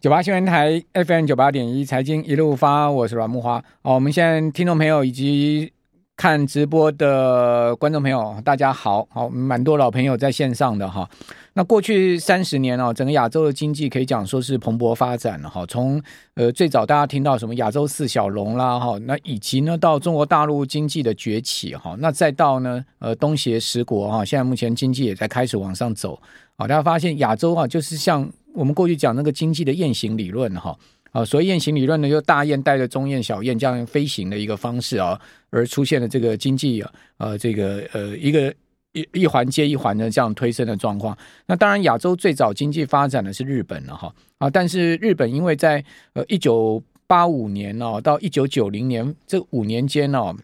九八新闻台 FM 九八点一财经一路发，我是阮木花。哦，我们现在听众朋友以及看直播的观众朋友，大家好，好，蛮多老朋友在线上的哈。那过去三十年哦，整个亚洲的经济可以讲说是蓬勃发展了哈。从呃最早大家听到什么亚洲四小龙啦哈，那以及呢到中国大陆经济的崛起哈，那再到呢呃东协十国哈，现在目前经济也在开始往上走。好，大家发现亚洲啊，就是像。我们过去讲那个经济的雁行理论哈啊，所谓雁行理论呢，就大雁带着中雁、小雁这样飞行的一个方式啊，而出现了这个经济啊呃这个呃一个一一环接一环的这样推升的状况。那当然，亚洲最早经济发展的是日本了哈啊，但是日本因为在呃一九八五年哦到一九九零年这五年间哦，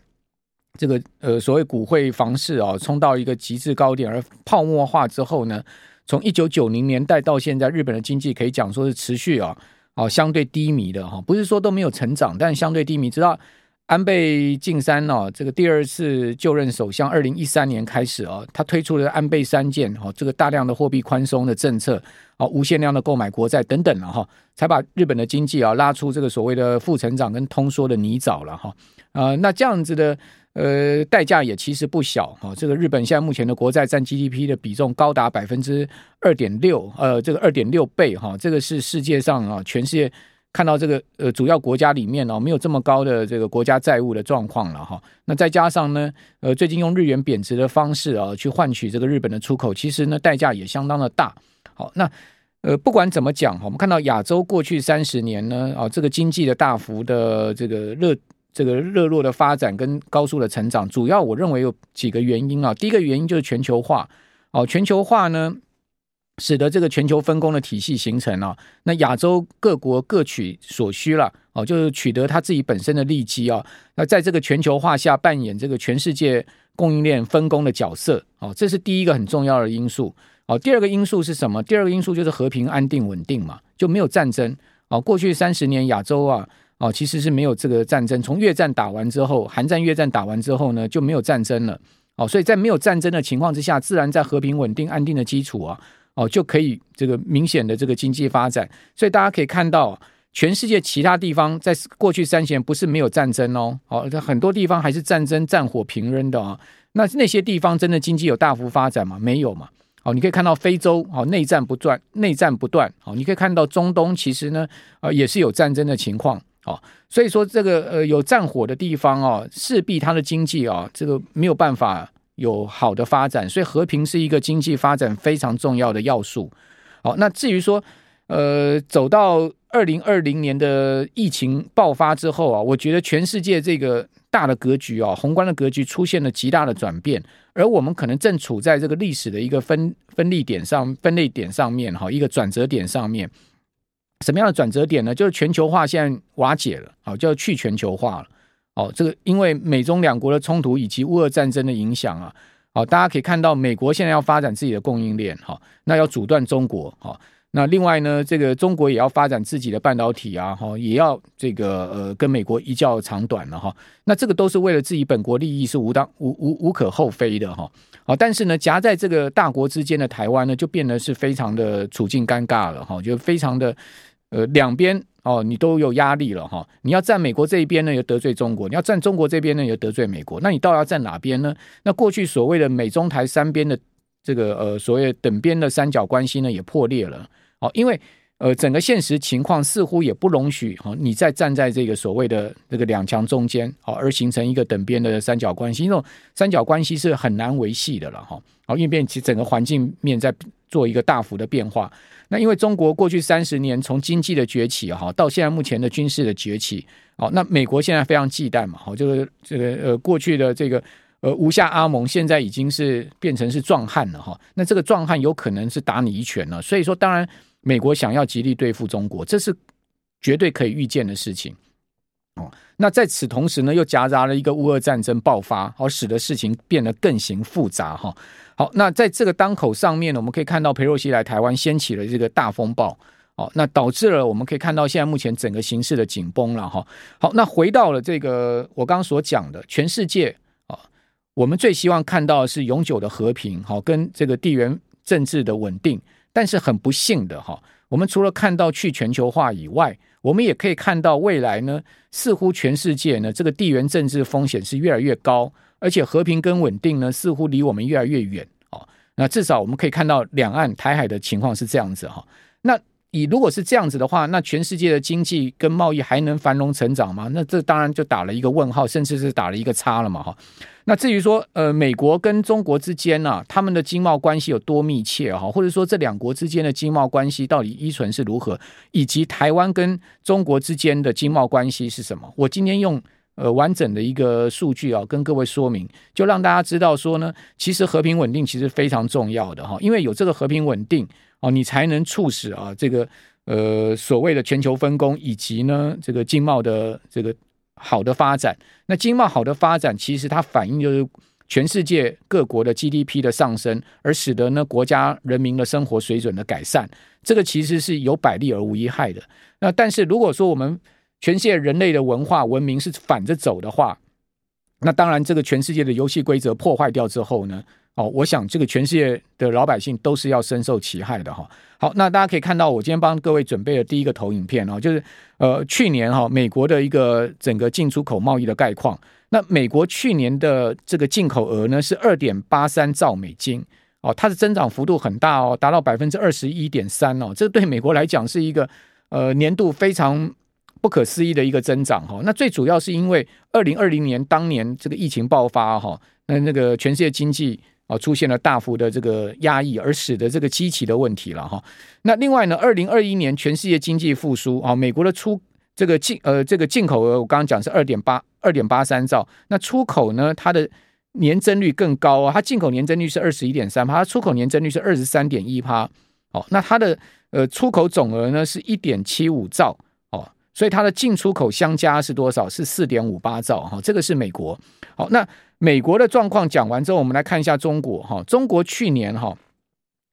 这个呃所谓股汇房市啊冲到一个极致高点，而泡沫化之后呢。从一九九零年代到现在，日本的经济可以讲说是持续啊，哦，相对低迷的哈，不是说都没有成长，但相对低迷。直到安倍晋三呢，这个第二次就任首相，二零一三年开始啊，他推出了安倍三件哈，这个大量的货币宽松的政策，啊，无限量的购买国债等等了哈，才把日本的经济啊拉出这个所谓的负成长跟通缩的泥沼了哈，呃，那这样子的。呃，代价也其实不小哈。这个日本现在目前的国债占 GDP 的比重高达百分之二点六，呃，这个二点六倍哈。这个是世界上啊，全世界看到这个呃主要国家里面哦，没有这么高的这个国家债务的状况了哈。那再加上呢，呃，最近用日元贬值的方式啊，去换取这个日本的出口，其实呢，代价也相当的大。好，那呃，不管怎么讲，我们看到亚洲过去三十年呢，啊，这个经济的大幅的这个热。这个热络的发展跟高速的成长，主要我认为有几个原因啊。第一个原因就是全球化哦，全球化呢，使得这个全球分工的体系形成啊。那亚洲各国各取所需了哦，就是取得他自己本身的利基啊。那在这个全球化下，扮演这个全世界供应链分工的角色哦，这是第一个很重要的因素哦。第二个因素是什么？第二个因素就是和平、安定、稳定嘛，就没有战争哦。过去三十年亚洲啊。哦，其实是没有这个战争。从越战打完之后，韩战、越战打完之后呢，就没有战争了。哦，所以在没有战争的情况之下，自然在和平、稳定、安定的基础啊，哦，就可以这个明显的这个经济发展。所以大家可以看到，全世界其他地方在过去三十年不是没有战争哦，哦，很多地方还是战争战火频仍的啊。那那些地方真的经济有大幅发展吗？没有嘛。哦，你可以看到非洲哦，内战不断，内战不断。哦，你可以看到中东其实呢，呃，也是有战争的情况。哦，所以说这个呃有战火的地方哦，势必它的经济啊，这个没有办法有好的发展，所以和平是一个经济发展非常重要的要素。好，那至于说呃走到二零二零年的疫情爆发之后啊，我觉得全世界这个大的格局啊，宏观的格局出现了极大的转变，而我们可能正处在这个历史的一个分分立点上、分类点上面哈，一个转折点上面。什么样的转折点呢？就是全球化现在瓦解了，好，就要去全球化了。哦，这个因为美中两国的冲突以及乌俄战争的影响啊，好，大家可以看到，美国现在要发展自己的供应链，哈，那要阻断中国，哈，那另外呢，这个中国也要发展自己的半导体啊，哈，也要这个呃跟美国一较长短了，哈，那这个都是为了自己本国利益，是无当无无无可厚非的，哈，好，但是呢，夹在这个大国之间的台湾呢，就变得是非常的处境尴尬了，哈，就非常的。呃，两边哦，你都有压力了哈。你要站美国这一边呢，又得罪中国；你要站中国这边呢，又得罪美国。那你到底要站哪边呢？那过去所谓的美中台三边的这个呃所谓等边的三角关系呢，也破裂了哦。因为呃，整个现实情况似乎也不容许哈，你再站在这个所谓的这个两强中间，哦而形成一个等边的三角关系。这种三角关系是很难维系的了哈。好，因为变其整个环境面在做一个大幅的变化。那因为中国过去三十年从经济的崛起哈，到现在目前的军事的崛起，哦，那美国现在非常忌惮嘛，哦，就是这个呃过去的这个呃吴下阿蒙现在已经是变成是壮汉了哈，那这个壮汉有可能是打你一拳了，所以说当然美国想要极力对付中国，这是绝对可以预见的事情哦。那在此同时呢，又夹杂了一个乌俄战争爆发，而使得事情变得更形复杂哈。好，那在这个当口上面呢，我们可以看到裴洛西来台湾掀起了这个大风暴，哦，那导致了我们可以看到现在目前整个形势的紧绷了哈。好，那回到了这个我刚刚所讲的全世界啊，我们最希望看到的是永久的和平，好，跟这个地缘政治的稳定，但是很不幸的哈，我们除了看到去全球化以外，我们也可以看到未来呢，似乎全世界呢这个地缘政治风险是越来越高，而且和平跟稳定呢似乎离我们越来越远哦。那至少我们可以看到两岸台海的情况是这样子哈。那以如果是这样子的话，那全世界的经济跟贸易还能繁荣成长吗？那这当然就打了一个问号，甚至是打了一个叉了嘛哈。那至于说，呃，美国跟中国之间呢、啊，他们的经贸关系有多密切哈，或者说这两国之间的经贸关系到底依存是如何，以及台湾跟中国之间的经贸关系是什么？我今天用呃完整的一个数据啊，跟各位说明，就让大家知道说呢，其实和平稳定其实非常重要的哈，因为有这个和平稳定哦，你才能促使啊这个呃所谓的全球分工以及呢这个经贸的这个。好的发展，那经贸好的发展，其实它反映就是全世界各国的 GDP 的上升，而使得呢国家人民的生活水准的改善，这个其实是有百利而无一害的。那但是如果说我们全世界人类的文化文明是反着走的话，那当然这个全世界的游戏规则破坏掉之后呢？哦，我想这个全世界的老百姓都是要深受其害的哈。好，那大家可以看到，我今天帮各位准备的第一个投影片哦，就是呃去年哈美国的一个整个进出口贸易的概况。那美国去年的这个进口额呢是二点八三兆美金哦，它的增长幅度很大哦，达到百分之二十一点三哦，这对美国来讲是一个呃年度非常不可思议的一个增长哈。那最主要是因为二零二零年当年这个疫情爆发哈，那那个全世界经济。啊，出现了大幅的这个压抑，而使得这个机器的问题了哈。那另外呢，二零二一年全世界经济复苏啊，美国的出这个进呃这个进口额，我刚刚讲是二点八二点八三兆，那出口呢，它的年增率更高啊，它进口年增率是二十一点三趴，它出口年增率是二十三点一趴。哦，那它的呃出口总额呢是一点七五兆，所以它的进出口相加是多少？是四点五八兆哈，这个是美国。好，那。美国的状况讲完之后，我们来看一下中国哈。中国去年哈，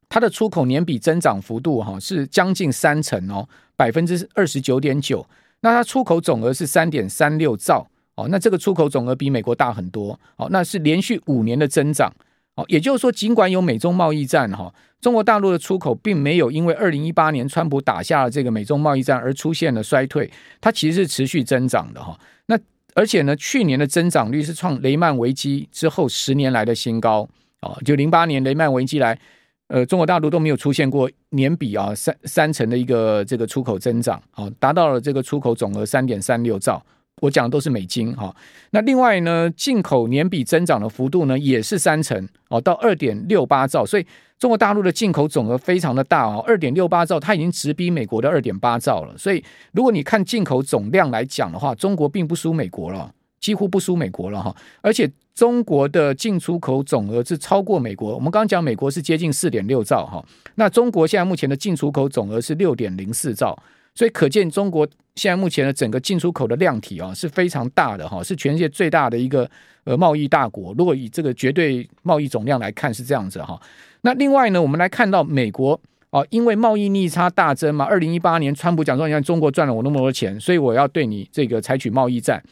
它的出口年比增长幅度哈是将近三成哦，百分之二十九点九。那它出口总额是三点三六兆哦，那这个出口总额比美国大很多哦，那是连续五年的增长哦。也就是说，尽管有美中贸易战哈，中国大陆的出口并没有因为二零一八年川普打下了这个美中贸易战而出现了衰退，它其实是持续增长的哈。那而且呢，去年的增长率是创雷曼危机之后十年来的新高啊，就零八年雷曼危机来，呃，中国大陆都没有出现过年比啊三三成的一个这个出口增长，啊，达到了这个出口总额三点三六兆。我讲的都是美金哈，那另外呢，进口年比增长的幅度呢也是三成哦，到二点六八兆，所以中国大陆的进口总额非常的大哦，二点六八兆，它已经直逼美国的二点八兆了。所以如果你看进口总量来讲的话，中国并不输美国了，几乎不输美国了哈。而且中国的进出口总额是超过美国，我们刚刚讲美国是接近四点六兆哈，那中国现在目前的进出口总额是六点零四兆。所以可见，中国现在目前的整个进出口的量体啊是非常大的哈，是全世界最大的一个呃贸易大国。如果以这个绝对贸易总量来看是这样子哈。那另外呢，我们来看到美国啊，因为贸易逆差大增嘛，二零一八年川普讲说，你看中国赚了我那么多钱，所以我要对你这个采取贸易战，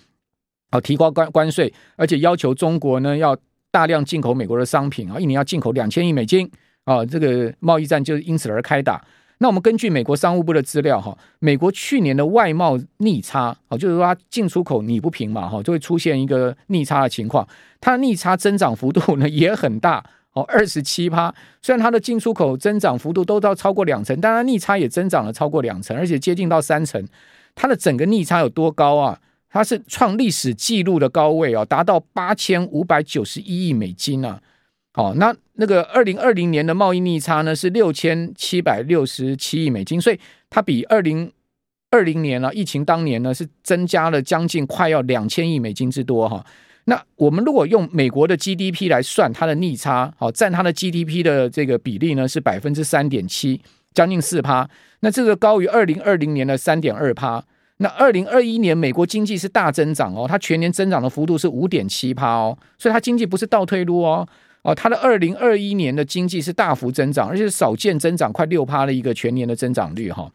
啊，提高关关税，而且要求中国呢要大量进口美国的商品啊，一年要进口两千亿美金啊，这个贸易战就因此而开打。那我们根据美国商务部的资料，哈，美国去年的外贸逆差，哦，就是说它进出口你不平嘛，哈，就会出现一个逆差的情况。它的逆差增长幅度呢也很大，哦，二十七趴。虽然它的进出口增长幅度都到超过两成，但它逆差也增长了超过两成，而且接近到三成。它的整个逆差有多高啊？它是创历史纪录的高位哦，达到八千五百九十一亿美金啊。好，那那个二零二零年的贸易逆差呢是六千七百六十七亿美金，所以它比二零二零年啊疫情当年呢是增加了将近快要两千亿美金之多哈。那我们如果用美国的 GDP 来算它的逆差，好，占它的 GDP 的这个比例呢是百分之三点七，将近四趴。那这个高于二零二零年的三点二趴。那二零二一年美国经济是大增长哦，它全年增长的幅度是五点七趴哦，所以它经济不是倒退路哦。哦，它的二零二一年的经济是大幅增长，而且少见增长快六趴的一个全年的增长率哈。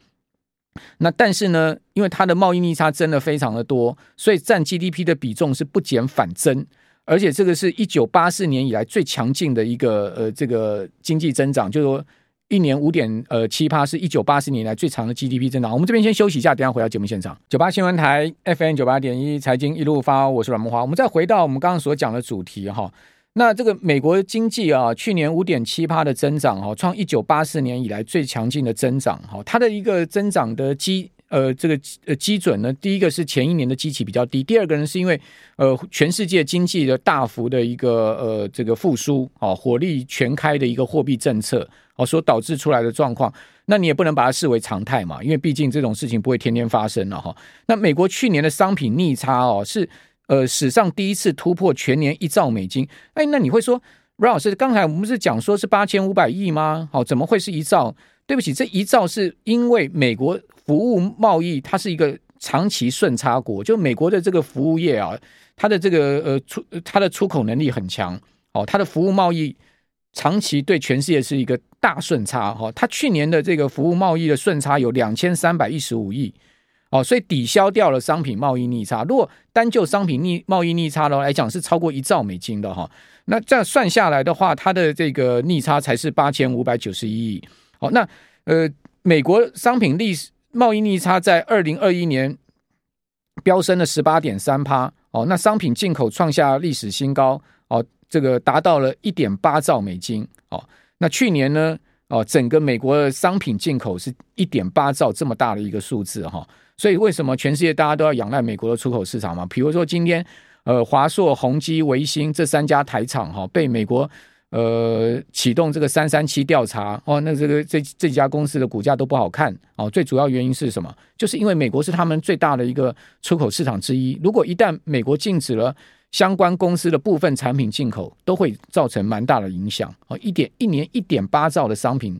那但是呢，因为它的贸易逆差增的非常的多，所以占 GDP 的比重是不减反增，而且这个是一九八四年以来最强劲的一个呃这个经济增长，就是说一年五点呃七趴，是一九八四年来最长的 GDP 增长。我们这边先休息一下，等下回到节目现场。九八新闻台 FM 九八点一财经一路发，我是阮慕驊。我们再回到我们刚刚所讲的主题哈。那这个美国经济啊，去年五点七趴的增长哈，创一九八四年以来最强劲的增长哈。它的一个增长的基呃这个呃基准呢，第一个是前一年的基期比较低，第二个呢是因为呃全世界经济的大幅的一个呃这个复苏啊，火力全开的一个货币政策。哦，所导致出来的状况，那你也不能把它视为常态嘛，因为毕竟这种事情不会天天发生了哈。那美国去年的商品逆差哦，是呃史上第一次突破全年一兆美金。哎，那你会说，阮老师，刚才我们不是讲说是八千五百亿吗？好，怎么会是一兆？对不起，这一兆是因为美国服务贸易它是一个长期顺差国，就美国的这个服务业啊，它的这个呃出它的出口能力很强哦，它的服务贸易。长期对全世界是一个大顺差哈，它去年的这个服务贸易的顺差有两千三百一十五亿哦，所以抵消掉了商品贸易逆差。如果单就商品逆贸易逆差的来讲，是超过一兆美金的哈。那这样算下来的话，它的这个逆差才是八千五百九十一亿。好，那呃，美国商品历史贸易逆差在二零二一年飙升了十八点三趴哦，那商品进口创下历史新高哦。这个达到了一点八兆美金哦，那去年呢哦，整个美国的商品进口是一点八兆这么大的一个数字哈，所以为什么全世界大家都要仰赖美国的出口市场嘛？比如说今天呃华硕、宏基、微星这三家台厂哈，被美国呃启动这个三三七调查哦，那这个这这几家公司的股价都不好看哦，最主要原因是什么？就是因为美国是他们最大的一个出口市场之一，如果一旦美国禁止了。相关公司的部分产品进口都会造成蛮大的影响啊，一点一年一点八兆的商品，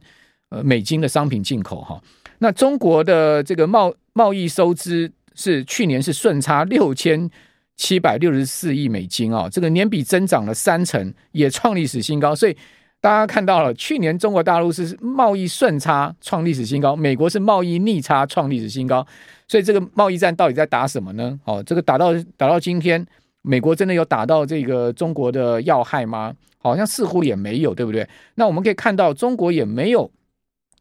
呃，美金的商品进口哈。那中国的这个贸贸易收支是去年是顺差六千七百六十四亿美金啊，这个年比增长了三成，也创历史新高。所以大家看到了，去年中国大陆是贸易顺差创历史新高，美国是贸易逆差创历史新高。所以这个贸易战到底在打什么呢？哦，这个打到打到今天。美国真的有打到这个中国的要害吗？好像似乎也没有，对不对？那我们可以看到，中国也没有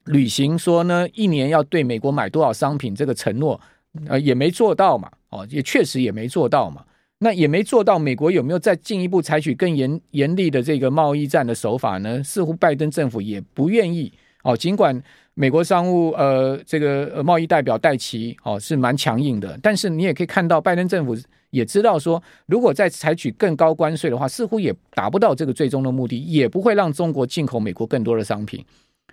履行说呢，一年要对美国买多少商品这个承诺，呃，也没做到嘛。哦，也确实也没做到嘛。那也没做到，美国有没有再进一步采取更严严厉的这个贸易战的手法呢？似乎拜登政府也不愿意。哦，尽管美国商务呃这个贸易代表戴琪哦是蛮强硬的，但是你也可以看到拜登政府。也知道说，如果再采取更高关税的话，似乎也达不到这个最终的目的，也不会让中国进口美国更多的商品，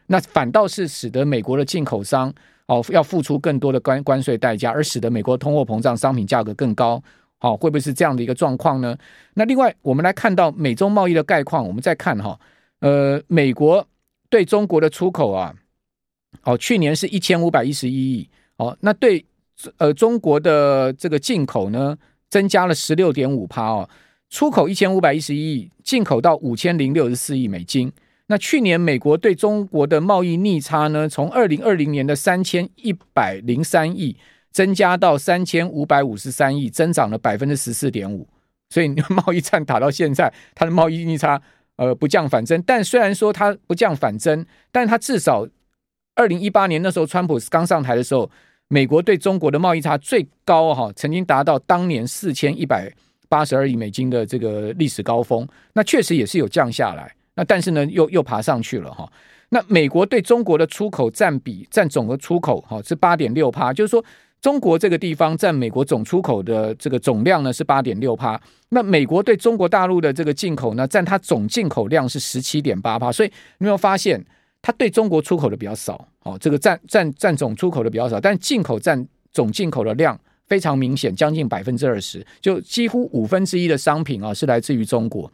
那反倒是使得美国的进口商哦要付出更多的关关税代价，而使得美国通货膨胀，商品价格更高，好，会不会是这样的一个状况呢？那另外，我们来看到美中贸易的概况，我们再看哈，呃，美国对中国的出口啊，哦，去年是一千五百一十一亿，哦，那对呃中国的这个进口呢？增加了十六点五趴哦，出口一千五百一十一亿，进口到五千零六十四亿美金。那去年美国对中国的贸易逆差呢，从二零二零年的三千一百零三亿增加到三千五百五十三亿，增长了百分之十四点五。所以 贸易战打到现在，它的贸易逆差呃不降反增。但虽然说它不降反增，但它至少二零一八年那时候川普刚上台的时候。美国对中国的贸易差最高哈，曾经达到当年四千一百八十二亿美金的这个历史高峰。那确实也是有降下来，那但是呢，又又爬上去了哈。那美国对中国的出口占比占总的出口哈是八点六趴，就是说中国这个地方占美国总出口的这个总量呢是八点六趴。那美国对中国大陆的这个进口呢，占它总进口量是十七点八趴。所以你有没有发现？它对中国出口的比较少，哦，这个占占占总出口的比较少，但进口占总进口的量非常明显，将近百分之二十，就几乎五分之一的商品啊是来自于中国。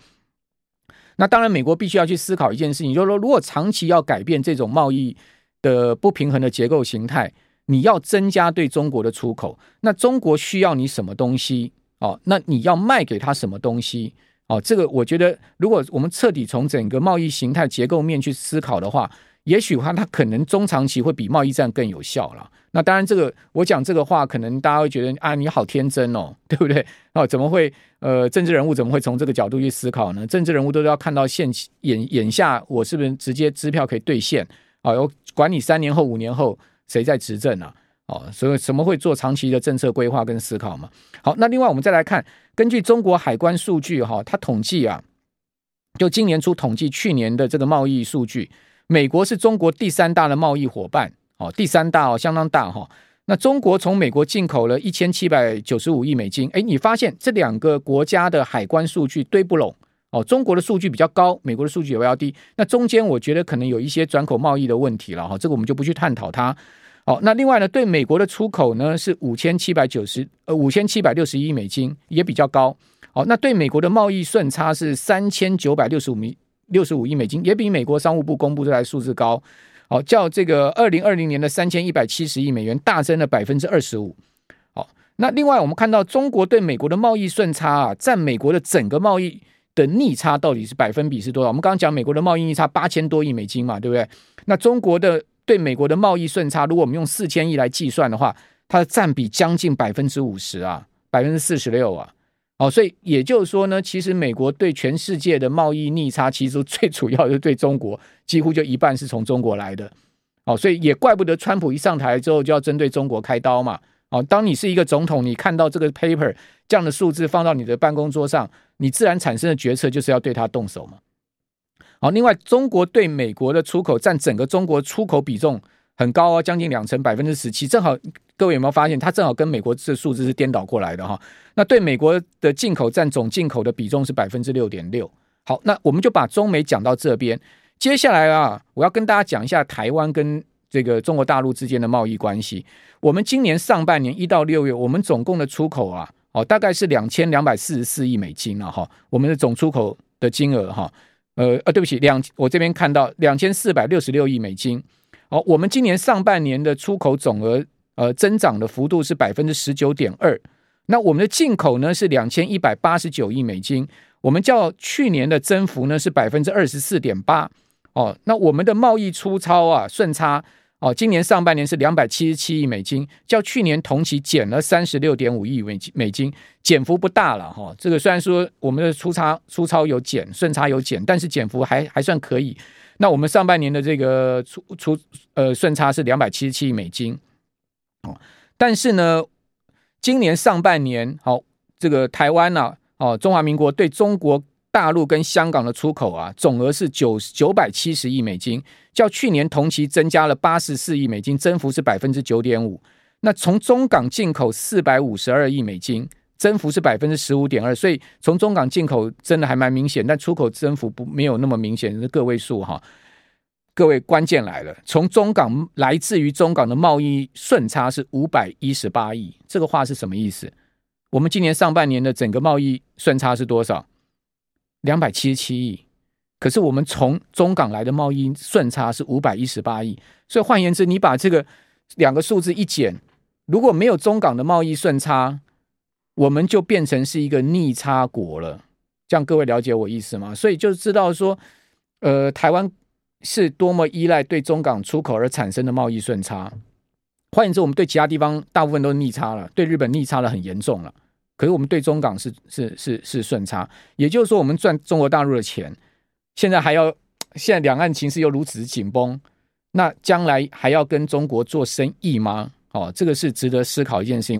那当然，美国必须要去思考一件事情，就是说，如果长期要改变这种贸易的不平衡的结构形态，你要增加对中国的出口，那中国需要你什么东西？哦，那你要卖给他什么东西？哦，这个我觉得，如果我们彻底从整个贸易形态结构面去思考的话，也许话它可能中长期会比贸易战更有效了。那当然，这个我讲这个话，可能大家会觉得啊，你好天真哦，对不对？哦，怎么会？呃，政治人物怎么会从这个角度去思考呢？政治人物都是要看到现眼眼下，我是不是直接支票可以兑现？哦，有管你三年后、五年后谁在执政啊？哦，所以什么会做长期的政策规划跟思考嘛？好，那另外我们再来看，根据中国海关数据哈，它统计啊，就今年初统计去年的这个贸易数据，美国是中国第三大的贸易伙伴，哦，第三大哦，相当大哈。那中国从美国进口了一千七百九十五亿美金，哎，你发现这两个国家的海关数据对不拢哦，中国的数据比较高，美国的数据也比较低，那中间我觉得可能有一些转口贸易的问题了哈，这个我们就不去探讨它。哦，那另外呢，对美国的出口呢是五千七百九十呃五千七百六十亿美金，也比较高。哦，那对美国的贸易顺差是三千九百六十五米六十五亿美金，也比美国商务部公布这台数字高。好，较这个二零二零年的三千一百七十亿美元大增了百分之二十五。好，那另外我们看到中国对美国的贸易顺差啊，占美国的整个贸易的逆差到底是百分比是多少？我们刚刚讲美国的贸易逆差八千多亿美金嘛，对不对？那中国的。对美国的贸易顺差，如果我们用四千亿来计算的话，它的占比将近百分之五十啊，百分之四十六啊。哦，所以也就是说呢，其实美国对全世界的贸易逆差，其实 最主要是对中国，几乎就一半是从中国来的。哦，所以也怪不得川普一上台之后就要针对中国开刀嘛。哦，当你是一个总统，你看到这个 paper 这样的数字放到你的办公桌上，你自然产生的决策就是要对他动手嘛。好，另外，中国对美国的出口占整个中国出口比重很高哦，将近两成，百分之十七。正好，各位有没有发现，它正好跟美国这数字是颠倒过来的哈？那对美国的进口占总进口的比重是百分之六点六。好，那我们就把中美讲到这边。接下来啊，我要跟大家讲一下台湾跟这个中国大陆之间的贸易关系。我们今年上半年一到六月，我们总共的出口啊，哦，大概是两千两百四十四亿美金了哈。我们的总出口的金额哈。呃呃，对不起，两我这边看到两千四百六十六亿美金。好，我们今年上半年的出口总额呃增长的幅度是百分之十九点二。那我们的进口呢是两千一百八十九亿美金，我们较去年的增幅呢是百分之二十四点八。哦，那我们的贸易出超啊顺差。哦，今年上半年是两百七十七亿美金，较去年同期减了三十六点五亿美金，美金减幅不大了哈、哦。这个虽然说我们的出差出超有减，顺差有减，但是减幅还还算可以。那我们上半年的这个出出呃顺差是两百七十七亿美金，哦，但是呢，今年上半年好、哦，这个台湾呢、啊，哦，中华民国对中国。大陆跟香港的出口啊，总额是九九百七十亿美金，较去年同期增加了八十四亿美金，增幅是百分之九点五。那从中港进口四百五十二亿美金，增幅是百分之十五点二。所以从中港进口真的还蛮明显，但出口增幅不没有那么明显，是个位数哈。各位关键来了，从中港来自于中港的贸易顺差是五百一十八亿，这个话是什么意思？我们今年上半年的整个贸易顺差是多少？两百七十七亿，可是我们从中港来的贸易顺差是五百一十八亿，所以换言之，你把这个两个数字一减，如果没有中港的贸易顺差，我们就变成是一个逆差国了。这样各位了解我意思吗？所以就知道说，呃，台湾是多么依赖对中港出口而产生的贸易顺差。换言之，我们对其他地方大部分都是逆差了，对日本逆差的很严重了。可是我们对中港是是是是顺差，也就是说，我们赚中国大陆的钱，现在还要现在两岸情势又如此紧绷，那将来还要跟中国做生意吗？哦，这个是值得思考一件事情。